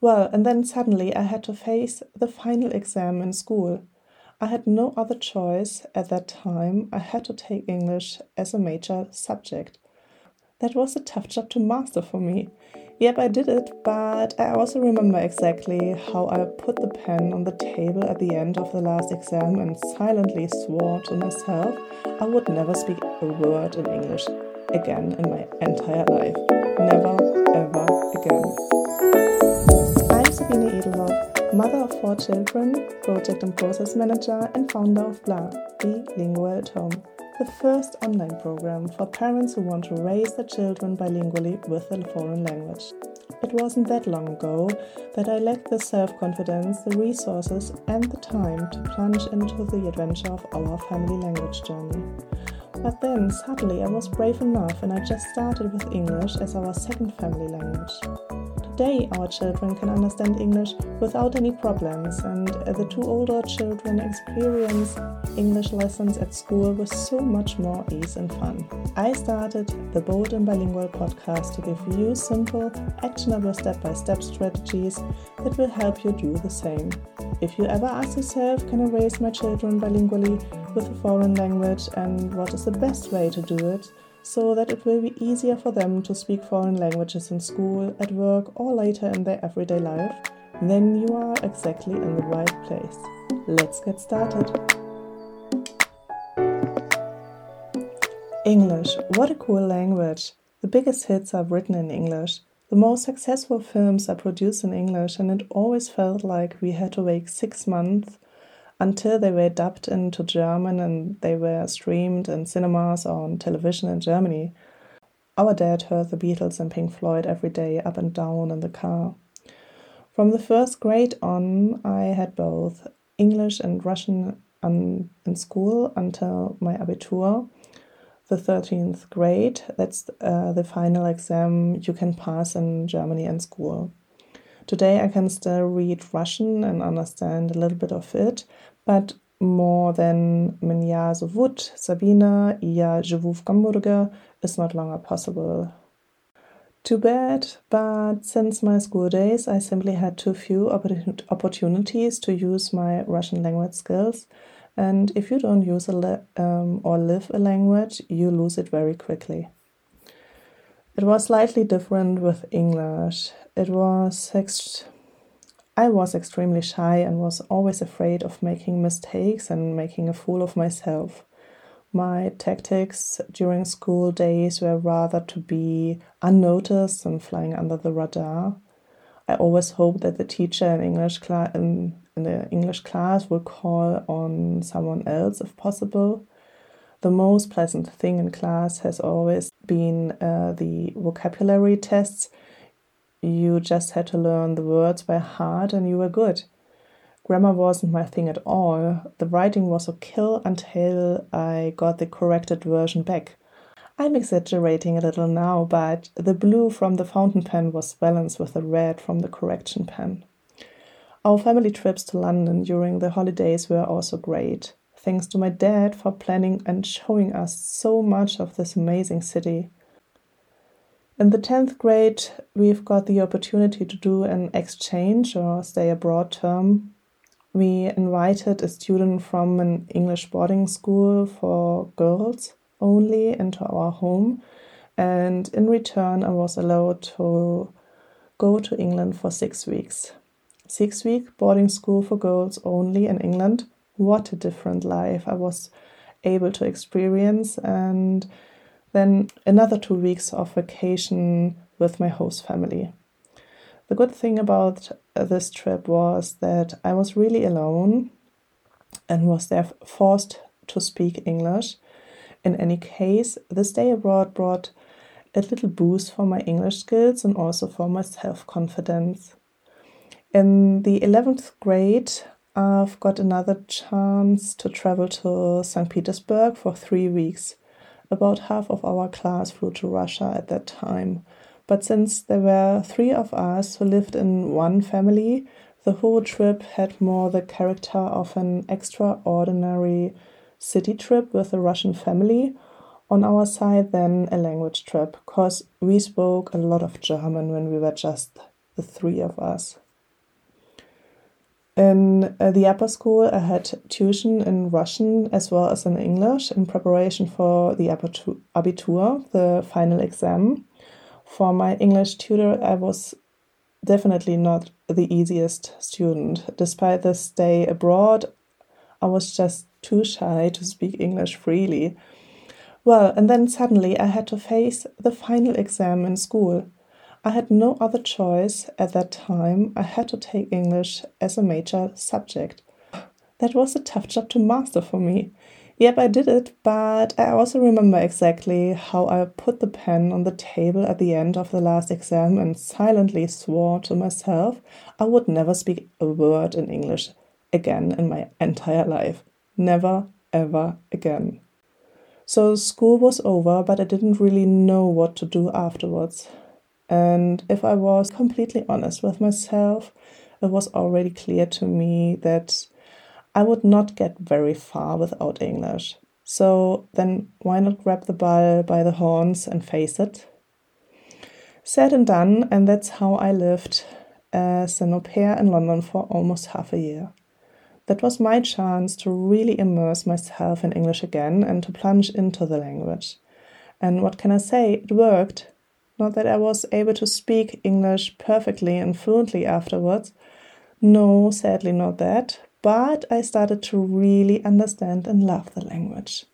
Well, and then suddenly I had to face the final exam in school. I had no other choice at that time. I had to take English as a major subject. That was a tough job to master for me. Yep, I did it, but I also remember exactly how I put the pen on the table at the end of the last exam and silently swore to myself I would never speak a word in English again in my entire life. Never, ever again. Sabine Edelhoff, mother of four children, project and process manager, and founder of BLA, the Lingual at Home the first online program for parents who want to raise their children bilingually with a foreign language. It wasn't that long ago that I lacked the self confidence, the resources, and the time to plunge into the adventure of our family language journey. But then suddenly I was brave enough and I just started with English as our second family language. Today, our children can understand English without any problems, and uh, the two older children experience English lessons at school with so much more ease and fun. I started the Bold and Bilingual podcast to give you simple, actionable step by step strategies that will help you do the same. If you ever ask yourself, can I raise my children bilingually with a foreign language, and what is the best way to do it? So that it will be easier for them to speak foreign languages in school, at work, or later in their everyday life, then you are exactly in the right place. Let's get started. English, what a cool language! The biggest hits are written in English. The most successful films are produced in English, and it always felt like we had to wait six months until they were dubbed into German and they were streamed in cinemas or on television in Germany. Our dad heard the Beatles and Pink Floyd every day up and down in the car. From the first grade on, I had both English and Russian in school until my Abitur, the 13th grade. That's uh, the final exam you can pass in Germany in school. Today I can still read Russian and understand a little bit of it, but more than Minya Zovut, Sabina, Ia Jevuf Gamburger is not longer possible. Too bad, but since my school days, I simply had too few opportunities to use my Russian language skills. And if you don't use a le- um, or live a language, you lose it very quickly. It was slightly different with English. It was six I was extremely shy and was always afraid of making mistakes and making a fool of myself. My tactics during school days were rather to be unnoticed and flying under the radar. I always hoped that the teacher in English class in, in the English class would call on someone else if possible. The most pleasant thing in class has always been uh, the vocabulary tests you just had to learn the words by heart and you were good. Grammar wasn't my thing at all. The writing was a kill until I got the corrected version back. I'm exaggerating a little now, but the blue from the fountain pen was balanced with the red from the correction pen. Our family trips to London during the holidays were also great. Thanks to my dad for planning and showing us so much of this amazing city. In the 10th grade, we've got the opportunity to do an exchange or stay abroad term. We invited a student from an English boarding school for girls only into our home, and in return, I was allowed to go to England for six weeks. Six week boarding school for girls only in England. What a different life I was able to experience, and then another two weeks of vacation with my host family. The good thing about uh, this trip was that I was really alone and was there forced to speak English. In any case, this day abroad brought a little boost for my English skills and also for my self confidence. In the 11th grade, I've got another chance to travel to St. Petersburg for three weeks. About half of our class flew to Russia at that time. But since there were three of us who lived in one family, the whole trip had more the character of an extraordinary city trip with a Russian family on our side than a language trip, because we spoke a lot of German when we were just the three of us. In uh, the upper school, I had tuition in Russian as well as in English in preparation for the Abitur, the final exam. For my English tutor, I was definitely not the easiest student. Despite this stay abroad, I was just too shy to speak English freely. Well, and then suddenly I had to face the final exam in school. I had no other choice at that time. I had to take English as a major subject. That was a tough job to master for me. Yep, I did it, but I also remember exactly how I put the pen on the table at the end of the last exam and silently swore to myself I would never speak a word in English again in my entire life. Never, ever again. So school was over, but I didn't really know what to do afterwards. And if I was completely honest with myself, it was already clear to me that I would not get very far without English. So then why not grab the ball by the horns and face it? Said and done, and that's how I lived as an au pair in London for almost half a year. That was my chance to really immerse myself in English again and to plunge into the language. And what can I say? It worked. Not that I was able to speak English perfectly and fluently afterwards. No, sadly, not that. But I started to really understand and love the language.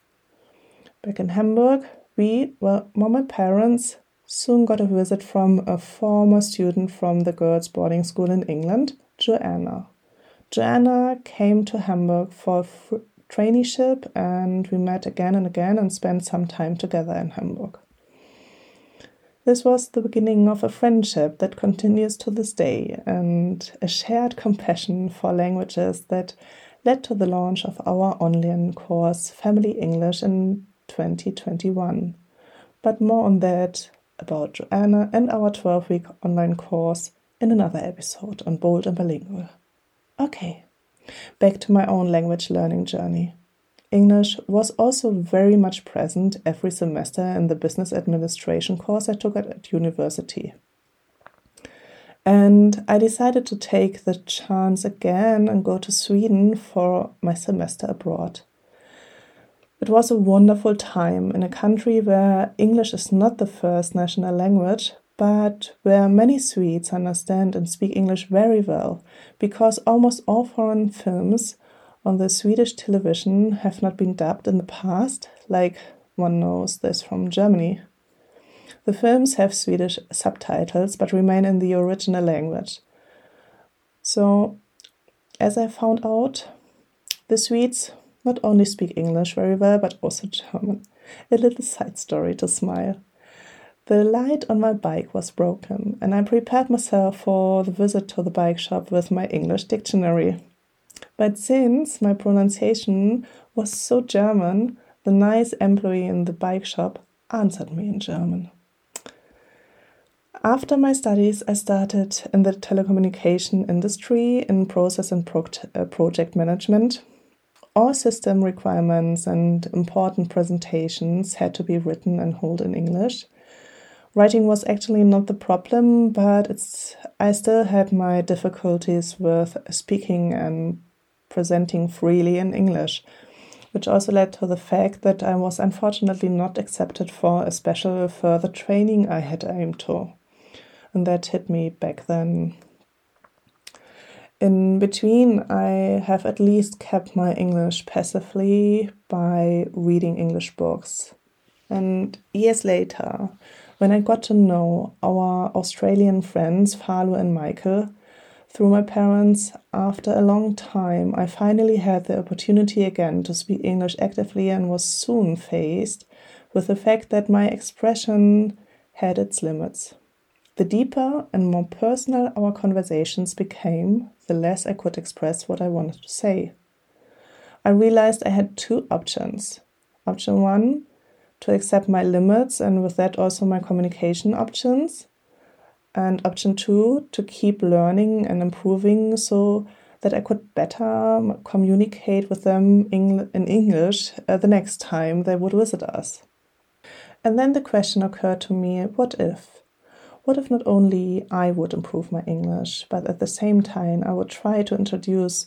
Back in Hamburg, we, well, my parents soon got a visit from a former student from the girls' boarding school in England, Joanna. Joanna came to Hamburg for a traineeship, and we met again and again and spent some time together in Hamburg. This was the beginning of a friendship that continues to this day and a shared compassion for languages that led to the launch of our online course Family English in 2021. But more on that about Joanna and our 12 week online course in another episode on Bold and Bilingual. Okay, back to my own language learning journey. English was also very much present every semester in the business administration course I took at university. And I decided to take the chance again and go to Sweden for my semester abroad. It was a wonderful time in a country where English is not the first national language, but where many Swedes understand and speak English very well, because almost all foreign films on the Swedish television have not been dubbed in the past, like one knows this from Germany. The films have Swedish subtitles but remain in the original language. So, as I found out, the Swedes not only speak English very well but also German. A little side story to smile. The light on my bike was broken, and I prepared myself for the visit to the bike shop with my English dictionary. But since my pronunciation was so German, the nice employee in the bike shop answered me in German. After my studies, I started in the telecommunication industry in process and pro uh, project management. All system requirements and important presentations had to be written and held in English. Writing was actually not the problem, but it's I still had my difficulties with speaking and presenting freely in English, which also led to the fact that I was unfortunately not accepted for a special further training I had aimed to. And that hit me back then. In between, I have at least kept my English passively by reading English books. And years later, when I got to know our Australian friends, Falu and Michael, through my parents, after a long time, I finally had the opportunity again to speak English actively and was soon faced with the fact that my expression had its limits. The deeper and more personal our conversations became, the less I could express what I wanted to say. I realized I had two options. Option one, to accept my limits and with that also my communication options. And option two, to keep learning and improving so that I could better communicate with them in English uh, the next time they would visit us. And then the question occurred to me what if? What if not only I would improve my English, but at the same time I would try to introduce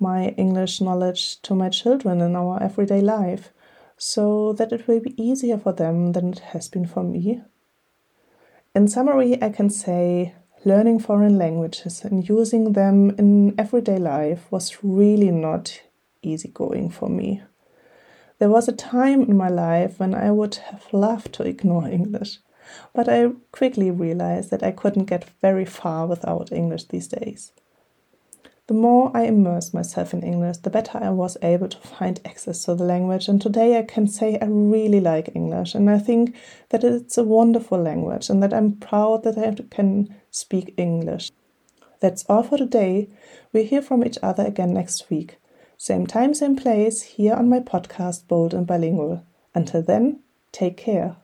my English knowledge to my children in our everyday life so that it will be easier for them than it has been for me? In summary, I can say learning foreign languages and using them in everyday life was really not easygoing for me. There was a time in my life when I would have loved to ignore English, but I quickly realized that I couldn't get very far without English these days. The more I immersed myself in English, the better I was able to find access to the language. And today I can say I really like English. And I think that it's a wonderful language and that I'm proud that I can speak English. That's all for today. We hear from each other again next week. Same time, same place, here on my podcast, Bold and Bilingual. Until then, take care.